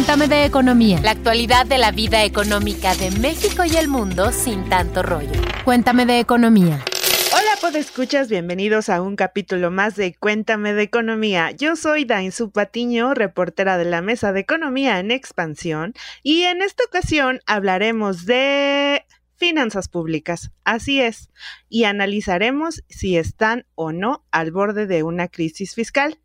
Cuéntame de economía. La actualidad de la vida económica de México y el mundo sin tanto rollo. Cuéntame de economía. Hola, escuchas, bienvenidos a un capítulo más de Cuéntame de Economía. Yo soy Dainzu Patiño, reportera de la Mesa de Economía en Expansión, y en esta ocasión hablaremos de finanzas públicas. Así es, y analizaremos si están o no al borde de una crisis fiscal.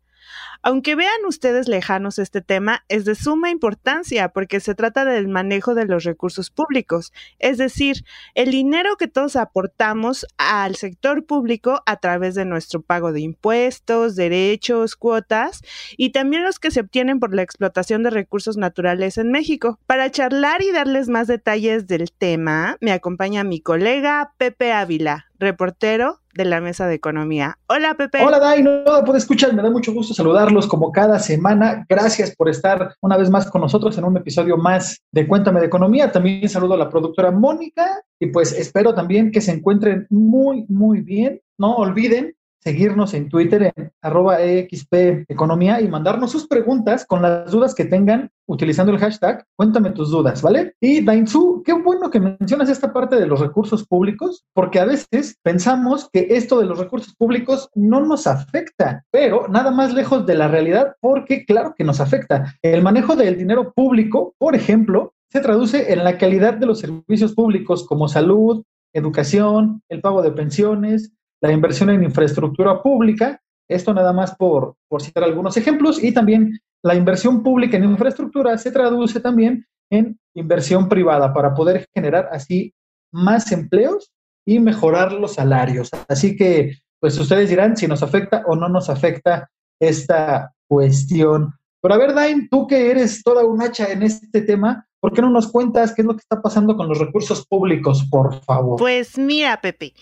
Aunque vean ustedes lejanos este tema, es de suma importancia porque se trata del manejo de los recursos públicos, es decir, el dinero que todos aportamos al sector público a través de nuestro pago de impuestos, derechos, cuotas y también los que se obtienen por la explotación de recursos naturales en México. Para charlar y darles más detalles del tema, me acompaña mi colega Pepe Ávila, reportero de la Mesa de Economía. Hola, Pepe. Hola, Dai. No escuchar. Me da mucho gusto saludarlos como cada semana. Gracias por estar una vez más con nosotros en un episodio más de Cuéntame de Economía. También saludo a la productora Mónica y pues espero también que se encuentren muy, muy bien. No olviden seguirnos en Twitter en arroba EXP Economía y mandarnos sus preguntas con las dudas que tengan utilizando el hashtag Cuéntame tus dudas, ¿vale? Y Dainzu, qué bueno que mencionas esta parte de los recursos públicos, porque a veces pensamos que esto de los recursos públicos no nos afecta, pero nada más lejos de la realidad, porque claro que nos afecta. El manejo del dinero público, por ejemplo, se traduce en la calidad de los servicios públicos como salud, educación, el pago de pensiones, la inversión en infraestructura pública, esto nada más por, por citar algunos ejemplos, y también la inversión pública en infraestructura se traduce también en inversión privada para poder generar así más empleos y mejorar los salarios. Así que, pues ustedes dirán si nos afecta o no nos afecta esta cuestión. Pero a ver, Dain, tú que eres toda un hacha en este tema, ¿por qué no nos cuentas qué es lo que está pasando con los recursos públicos, por favor? Pues mira, Pepe,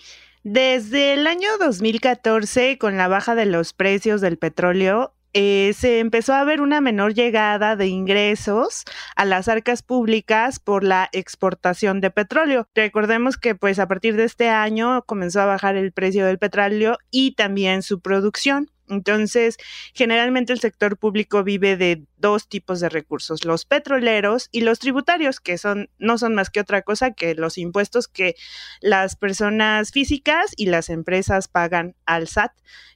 desde el año 2014, con la baja de los precios del petróleo, eh, se empezó a ver una menor llegada de ingresos a las arcas públicas por la exportación de petróleo. Recordemos que pues a partir de este año comenzó a bajar el precio del petróleo y también su producción. Entonces, generalmente el sector público vive de dos tipos de recursos, los petroleros y los tributarios, que son no son más que otra cosa que los impuestos que las personas físicas y las empresas pagan al SAT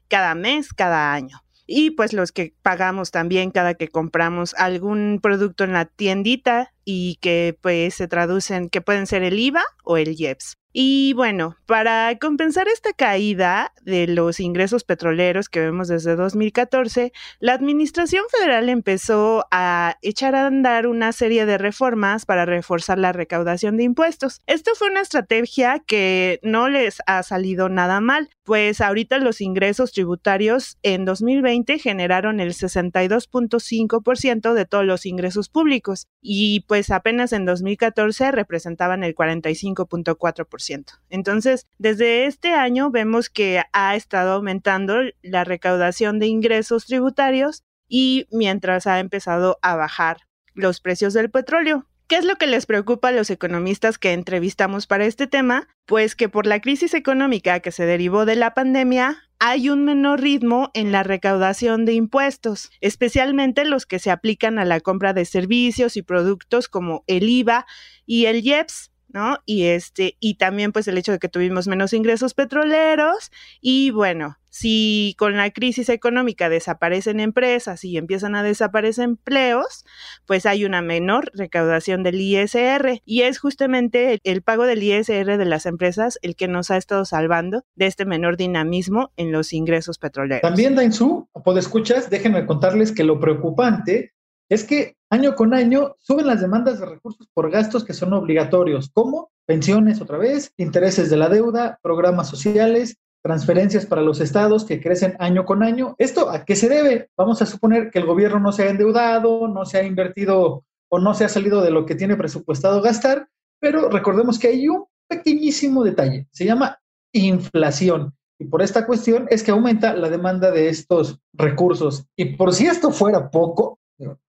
cada mes, cada año y pues los que pagamos también cada que compramos algún producto en la tiendita y que pues se traducen que pueden ser el IVA o el IEPS. Y bueno, para compensar esta caída de los ingresos petroleros que vemos desde 2014, la Administración Federal empezó a echar a andar una serie de reformas para reforzar la recaudación de impuestos. Esto fue una estrategia que no les ha salido nada mal, pues ahorita los ingresos tributarios en 2020 generaron el 62.5% de todos los ingresos públicos y pues apenas en 2014 representaban el 45.4%. Entonces, desde este año vemos que ha estado aumentando la recaudación de ingresos tributarios y mientras ha empezado a bajar los precios del petróleo. ¿Qué es lo que les preocupa a los economistas que entrevistamos para este tema? Pues que por la crisis económica que se derivó de la pandemia, hay un menor ritmo en la recaudación de impuestos, especialmente los que se aplican a la compra de servicios y productos como el IVA y el IEPS, ¿no? Y este, y también pues el hecho de que tuvimos menos ingresos petroleros y bueno, si con la crisis económica desaparecen empresas y empiezan a desaparecer empleos, pues hay una menor recaudación del ISR y es justamente el, pago del ISR de las empresas el que nos ha estado salvando de este menor dinamismo en los ingresos petroleros. También, Dainzú, escuchas, déjenme contarles que lo preocupante es que año con año suben las demandas de recursos por gastos que son obligatorios, como pensiones otra vez, intereses de la deuda, programas sociales, transferencias para los estados que crecen año con año. ¿Esto a qué se debe? Vamos a suponer que el gobierno no se ha endeudado, no se ha invertido o no se ha salido de lo que tiene presupuestado gastar, pero recordemos que hay un pequeñísimo detalle, se llama inflación. Y por esta cuestión es que aumenta la demanda de estos recursos. Y por si esto fuera poco,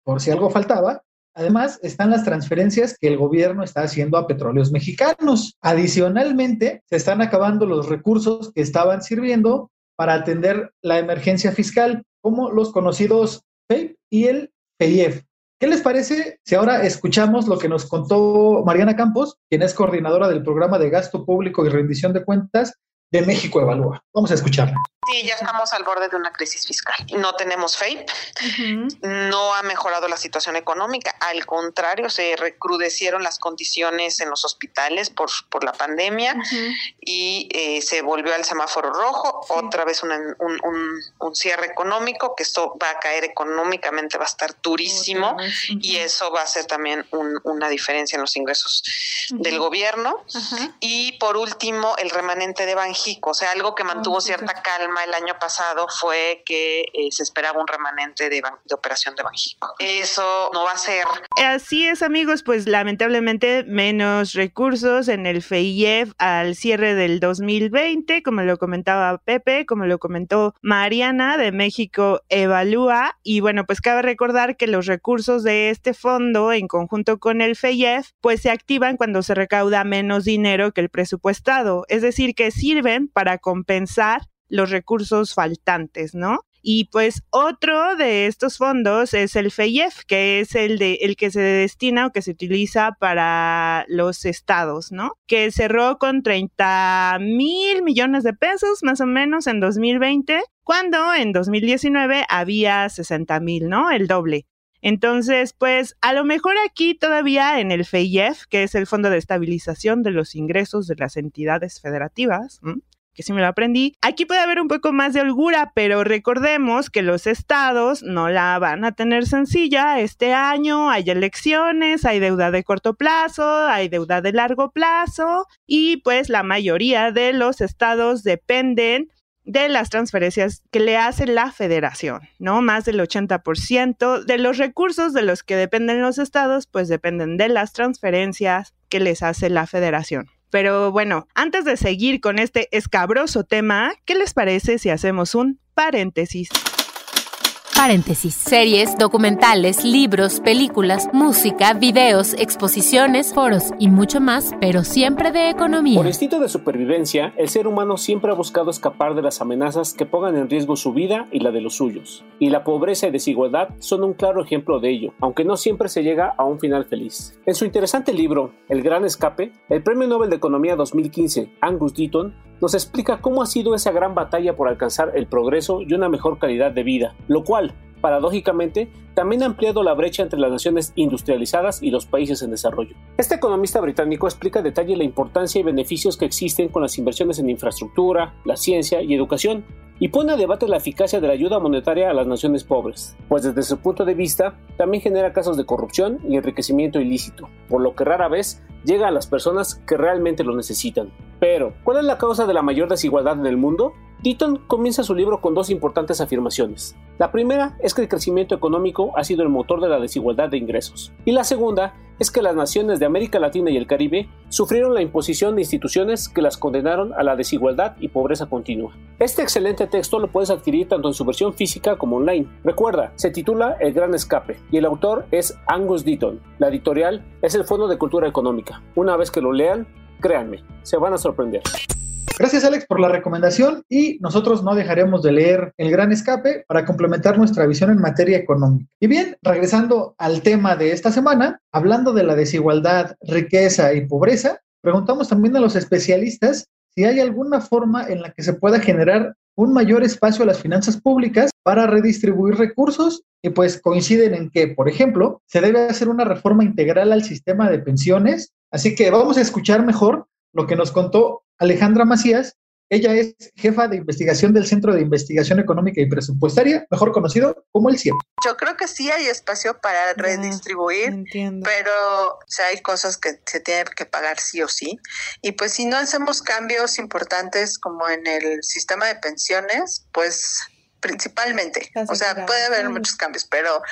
por si algo faltaba. Además, están las transferencias que el gobierno está haciendo a petróleos mexicanos. Adicionalmente, se están acabando los recursos que estaban sirviendo para atender la emergencia fiscal, como los conocidos PEIP y el PEIEF. ¿Qué les parece si ahora escuchamos lo que nos contó Mariana Campos, quien es coordinadora del programa de gasto público y rendición de cuentas de México Evalúa? Vamos a escucharla. Sí, ya estamos al borde de una crisis fiscal. No tenemos FAPE, no ha mejorado la situación económica, al contrario, se recrudecieron las condiciones en los hospitales por, por la pandemia y eh, se volvió al semáforo rojo, otra vez un, un, cierre económico, que esto va a caer económicamente, va a estar durísimo y eso va a ser también una diferencia en los ingresos del gobierno. Y por último, el remanente de Banjico, o sea, algo que mantuvo cierta calma el año pasado fue que eh, se esperaba un remanente de, de, operación de Banjico. Eso no va a ser. Así es, amigos, pues lamentablemente menos recursos en el FEIEF al cierre del 2020, como lo comentaba Pepe, como lo comentó Mariana de México Evalúa. Y bueno, pues cabe recordar que los recursos de este fondo en conjunto con el FEIEF, pues se activan cuando se recauda menos dinero que el presupuestado, es decir, que para compensar los recursos faltantes, ¿no? Y pues otro de estos fondos es el FEIEF, que es el de el que se destina o que se utiliza para los estados, ¿no? Que cerró con 30 mil millones de pesos más o menos en 2020, cuando en 2019 había 60 mil, ¿no? El doble. Entonces, pues a lo mejor aquí todavía en el FEIEF, que es el Fondo de Estabilización de los Ingresos de las Entidades Federativas, que sí me lo aprendí. Aquí puede haber un poco más de holgura, pero recordemos que los estados no la van a tener sencilla. Este año hay elecciones, hay deuda de corto plazo, hay deuda de largo plazo y pues la mayoría de los estados dependen de las transferencias que le hace la federación, ¿no? Más del 80% de los recursos de los que dependen los estados, pues dependen de las transferencias que les hace la federación. Pero bueno, antes de seguir con este escabroso tema, ¿qué les parece si hacemos un paréntesis? Paréntesis. Series, documentales, libros, películas, música, videos, exposiciones, foros y mucho más, pero siempre de economía. Por instinto de supervivencia, el ser humano siempre ha buscado escapar de las amenazas que pongan en riesgo su vida y la de los suyos. Y la pobreza y desigualdad son un claro ejemplo de ello, aunque no siempre se llega a un final feliz. En su interesante libro, El Gran Escape, el Premio Nobel de Economía 2015, Angus Deaton, nos explica cómo ha sido esa gran batalla por alcanzar el progreso y una mejor calidad de vida, lo cual, paradójicamente, también ha ampliado la brecha entre las naciones industrializadas y los países en desarrollo. Este economista británico explica a detalle la importancia y beneficios que existen con las inversiones en infraestructura, la ciencia y educación, y pone a debate la eficacia de la ayuda monetaria a las naciones pobres, pues desde su punto de vista también genera casos de corrupción y enriquecimiento ilícito, por lo que rara vez llega a las personas que realmente lo necesitan. Pero, ¿cuál es la causa de la mayor desigualdad en el mundo? Deaton comienza su libro con dos importantes afirmaciones. La primera es que el crecimiento económico ha sido el motor de la desigualdad de ingresos. Y la segunda es que las naciones de América Latina y el Caribe sufrieron la imposición de instituciones que las condenaron a la desigualdad y pobreza continua. Este excelente texto lo puedes adquirir tanto en su versión física como online. Recuerda, se titula El Gran Escape y el autor es Angus Deaton. La editorial es el Fondo de Cultura Económica. Una vez que lo lean, créanme, se van a sorprender. Gracias Alex por la recomendación y nosotros no dejaremos de leer El Gran Escape para complementar nuestra visión en materia económica. Y bien, regresando al tema de esta semana, hablando de la desigualdad, riqueza y pobreza, preguntamos también a los especialistas si hay alguna forma en la que se pueda generar un mayor espacio a las finanzas públicas para redistribuir recursos y pues coinciden en que, por ejemplo, se debe hacer una reforma integral al sistema de pensiones. Así que vamos a escuchar mejor lo que nos contó Alejandra Macías. Ella es jefa de investigación del Centro de Investigación Económica y Presupuestaria, mejor conocido como el CIEP. Yo creo que sí hay espacio para redistribuir, pero hay cosas que se tienen que pagar sí o sí. Y pues si no hacemos cambios importantes como en el sistema de pensiones, pues principalmente. O sea, puede haber muchos cambios, pero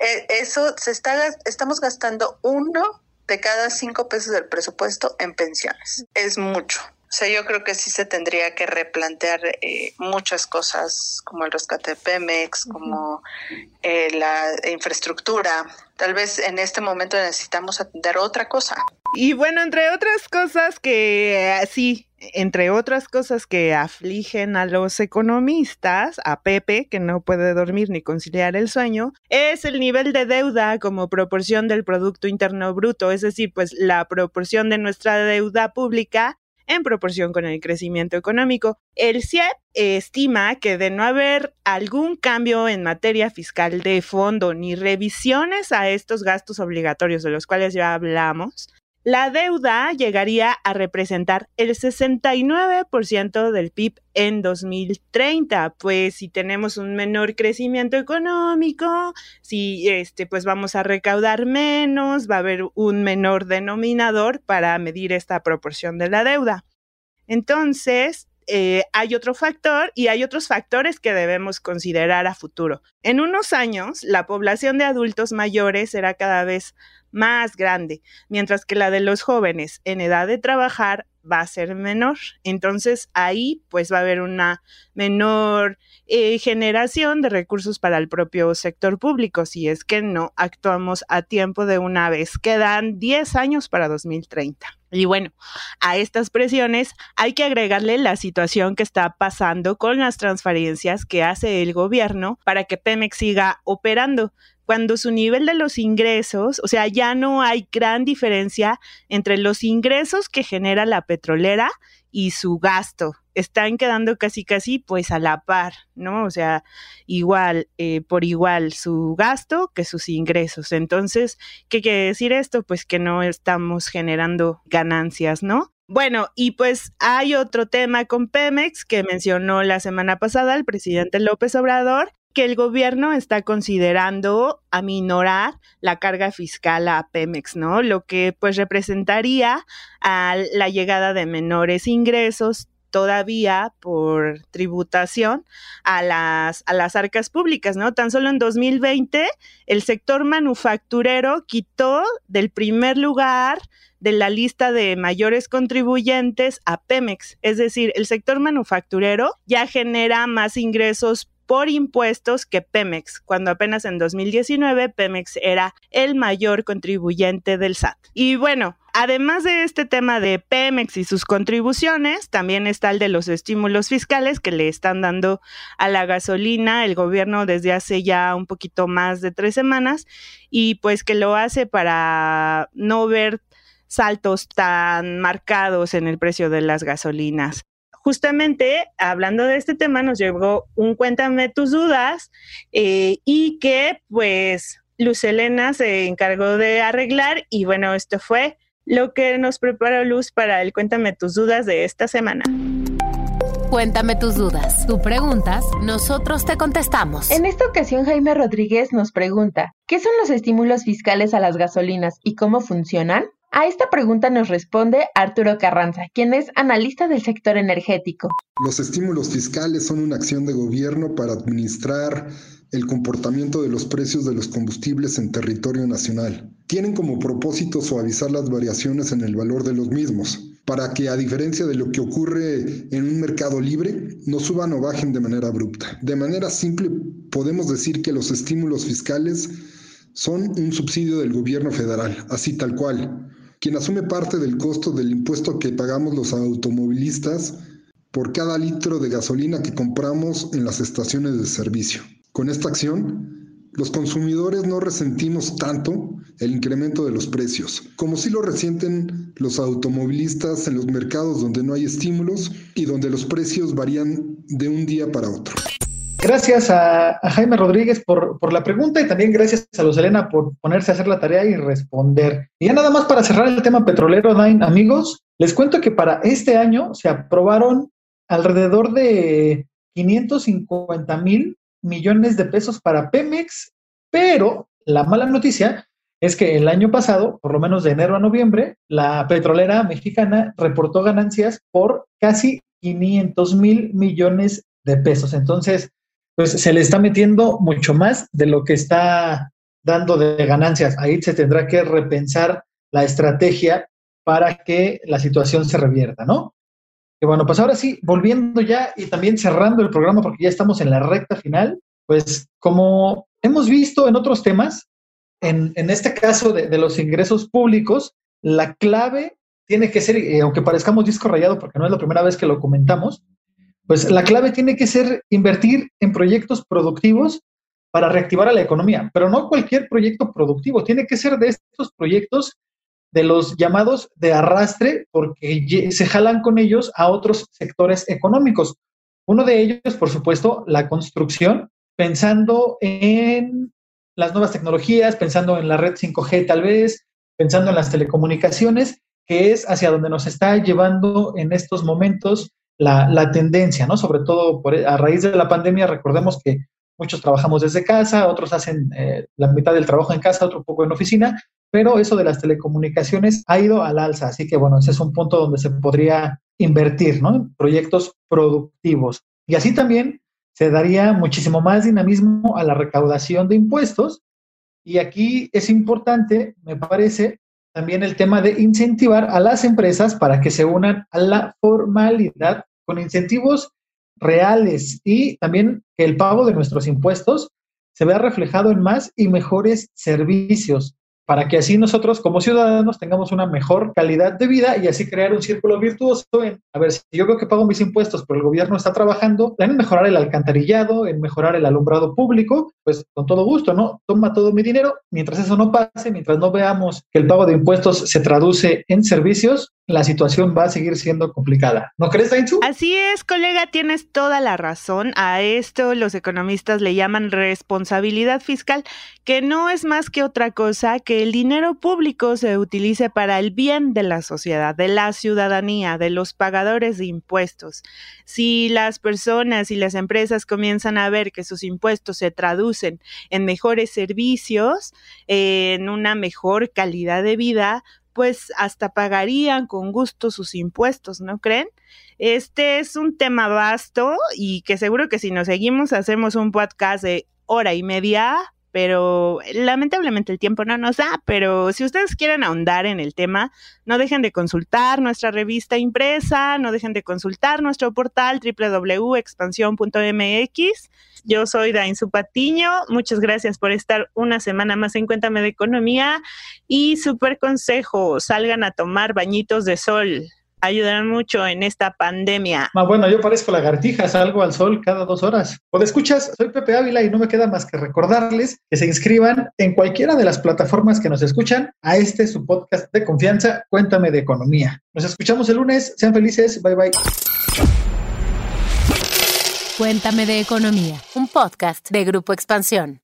eh, eso se está, estamos gastando uno de cada cinco pesos del presupuesto en pensiones. Es mucho. O sea, yo creo que sí se tendría que replantear eh, muchas cosas como el rescate de Pemex, como eh, la infraestructura. Tal vez en este momento necesitamos atender otra cosa. Y bueno, entre otras cosas que eh, sí entre otras cosas que afligen a los economistas, a Pepe, que no puede dormir ni conciliar el sueño, es el nivel de deuda como proporción del Producto Interno Bruto, es decir, pues la proporción de nuestra deuda pública en proporción con el crecimiento económico. El CIEP estima que de no haber algún cambio en materia fiscal de fondo ni revisiones a estos gastos obligatorios de los cuales ya hablamos, la deuda llegaría a representar el 69% del PIB en 2030, pues si tenemos un menor crecimiento económico, si este pues vamos a recaudar menos, va a haber un menor denominador para medir esta proporción de la deuda. Entonces, eh, hay otro factor y hay otros factores que debemos considerar a futuro. En unos años, la población de adultos mayores será cada vez más grande, mientras que la de los jóvenes en edad de trabajar va a ser menor. Entonces ahí pues va a haber una menor eh, generación de recursos para el propio sector público si es que no actuamos a tiempo de una vez. Quedan 10 años para 2030. Y bueno, a estas presiones hay que agregarle la situación que está pasando con las transferencias que hace el gobierno para que Pemex siga operando cuando su nivel de los ingresos, o sea, ya no hay gran diferencia entre los ingresos que genera la petrolera y su gasto. Están quedando casi, casi, pues a la par, ¿no? O sea, igual, eh, por igual su gasto que sus ingresos. Entonces, ¿qué quiere decir esto? Pues que no estamos generando ganancias, ¿no? Bueno, y pues hay otro tema con Pemex que mencionó la semana pasada el presidente López Obrador, que el gobierno está considerando aminorar la carga fiscal a Pemex, ¿no? Lo que pues representaría a la llegada de menores ingresos todavía por tributación a las, a las arcas públicas, ¿no? Tan solo en 2020 el sector manufacturero quitó del primer lugar de la lista de mayores contribuyentes a Pemex. Es decir, el sector manufacturero ya genera más ingresos por impuestos que Pemex, cuando apenas en 2019 Pemex era el mayor contribuyente del SAT. Y bueno, Además de este tema de Pemex y sus contribuciones, también está el de los estímulos fiscales que le están dando a la gasolina el gobierno desde hace ya un poquito más de tres semanas y pues que lo hace para no ver saltos tan marcados en el precio de las gasolinas justamente hablando de este tema nos llegó un cuéntame tus dudas eh, y que pues Luz Elena se encargó de arreglar y bueno, esto fue lo que nos preparó Luz para el cuéntame tus dudas de esta semana. Cuéntame tus dudas. Tú preguntas, nosotros te contestamos. En esta ocasión Jaime Rodríguez nos pregunta, ¿qué son los estímulos fiscales a las gasolinas y cómo funcionan? A esta pregunta nos responde Arturo Carranza, quien es analista del sector energético. Los estímulos fiscales son una acción de gobierno para administrar el comportamiento de los precios de los combustibles en territorio nacional. Tienen como propósito suavizar las variaciones en el valor de los mismos, para que a diferencia de lo que ocurre en un mercado libre, no suban o bajen de manera abrupta. De manera simple, podemos decir que los estímulos fiscales son un subsidio del gobierno federal, así tal cual, quien asume parte del costo del impuesto que pagamos los automovilistas por cada litro de gasolina que compramos en las estaciones de servicio. Con esta acción, los consumidores no resentimos tanto el incremento de los precios, como si lo resienten los automovilistas en los mercados donde no hay estímulos y donde los precios varían de un día para otro. Gracias a, Jaime Rodríguez por, la pregunta y también gracias a Luz Elena por ponerse a hacer la tarea y responder. Y ya nada más para cerrar el tema petrolero, Dain, amigos, les cuento que para este año se aprobaron alrededor de 550 mil millones de pesos para Pemex, pero la mala noticia es que el año pasado, por lo menos de enero a noviembre, la petrolera mexicana reportó ganancias por casi 500 mil millones de pesos. Entonces, pues se le está metiendo mucho más de lo que está dando de ganancias. Ahí se tendrá que repensar la estrategia para que la situación se revierta, ¿no? Y bueno, pues ahora sí, volviendo ya y también cerrando el programa porque ya estamos en la recta final, pues como hemos visto en otros temas, en, este caso de, de los ingresos públicos, la clave tiene que ser, eh, aunque parezcamos disco rayado porque no es la primera vez que lo comentamos, pues la clave tiene que ser invertir en proyectos productivos para reactivar a la economía, pero no cualquier proyecto productivo, tiene que ser de estos proyectos de los llamados de arrastre, porque se jalan con ellos a otros sectores económicos. Uno de ellos, por supuesto, la construcción, pensando en las nuevas tecnologías, pensando en la red 5G tal vez, pensando en las telecomunicaciones, que es hacia donde nos está llevando en estos momentos la, tendencia, ¿no? Sobre todo por, a raíz de la pandemia, recordemos que muchos trabajamos desde casa, otros hacen eh, la mitad del trabajo en casa, otro poco en oficina, pero eso de las telecomunicaciones ha ido al alza, así que bueno, ese es un punto donde se podría invertir, ¿no? En proyectos productivos. Y así también se daría muchísimo más dinamismo a la recaudación de impuestos. Y aquí es importante, me parece, también el tema de incentivar a las empresas para que se unan a la formalidad con incentivos reales y también que el pago de nuestros impuestos se vea reflejado en más y mejores servicios para que así nosotros como ciudadanos tengamos una mejor calidad de vida y así crear un círculo virtuoso en, a ver, si yo veo que pago mis impuestos, pero el gobierno está trabajando en mejorar el alcantarillado, en mejorar el alumbrado público, pues con todo gusto, ¿no? Toma todo mi dinero, mientras eso no pase, mientras no veamos que el pago de impuestos se traduce en servicios, la situación va a seguir siendo complicada. ¿No crees, Dainzu? Así es, colega, tienes toda la razón. A esto los economistas le llaman responsabilidad fiscal, que no es más que otra cosa que el dinero público se utilice para el bien de la sociedad, de la ciudadanía, de los pagadores de impuestos. Si las personas y las empresas comienzan a ver que sus impuestos se traducen en mejores servicios, en una mejor calidad de vida, pues hasta pagarían con gusto sus impuestos, ¿no creen? Este es un tema vasto y que seguro que si nos seguimos hacemos un podcast de hora y media pero lamentablemente el tiempo no nos da, pero si ustedes quieren ahondar en el tema, no dejen de consultar nuestra revista impresa, no dejen de consultar nuestro portal www.expansión.mx. Yo soy Dainzu Patiño, muchas gracias por estar una semana más en Cuéntame de Economía y súper consejo, salgan a tomar bañitos de sol ayudarán mucho en esta pandemia. Ah, bueno, yo parezco lagartija, salgo al sol cada dos horas. O de escuchas, soy Pepe Ávila y no me queda más que recordarles que se inscriban en cualquiera de las plataformas que nos escuchan a este su podcast de confianza, Cuéntame de Economía. Nos escuchamos el lunes, sean felices, bye bye. Cuéntame de Economía, un podcast de Grupo Expansión.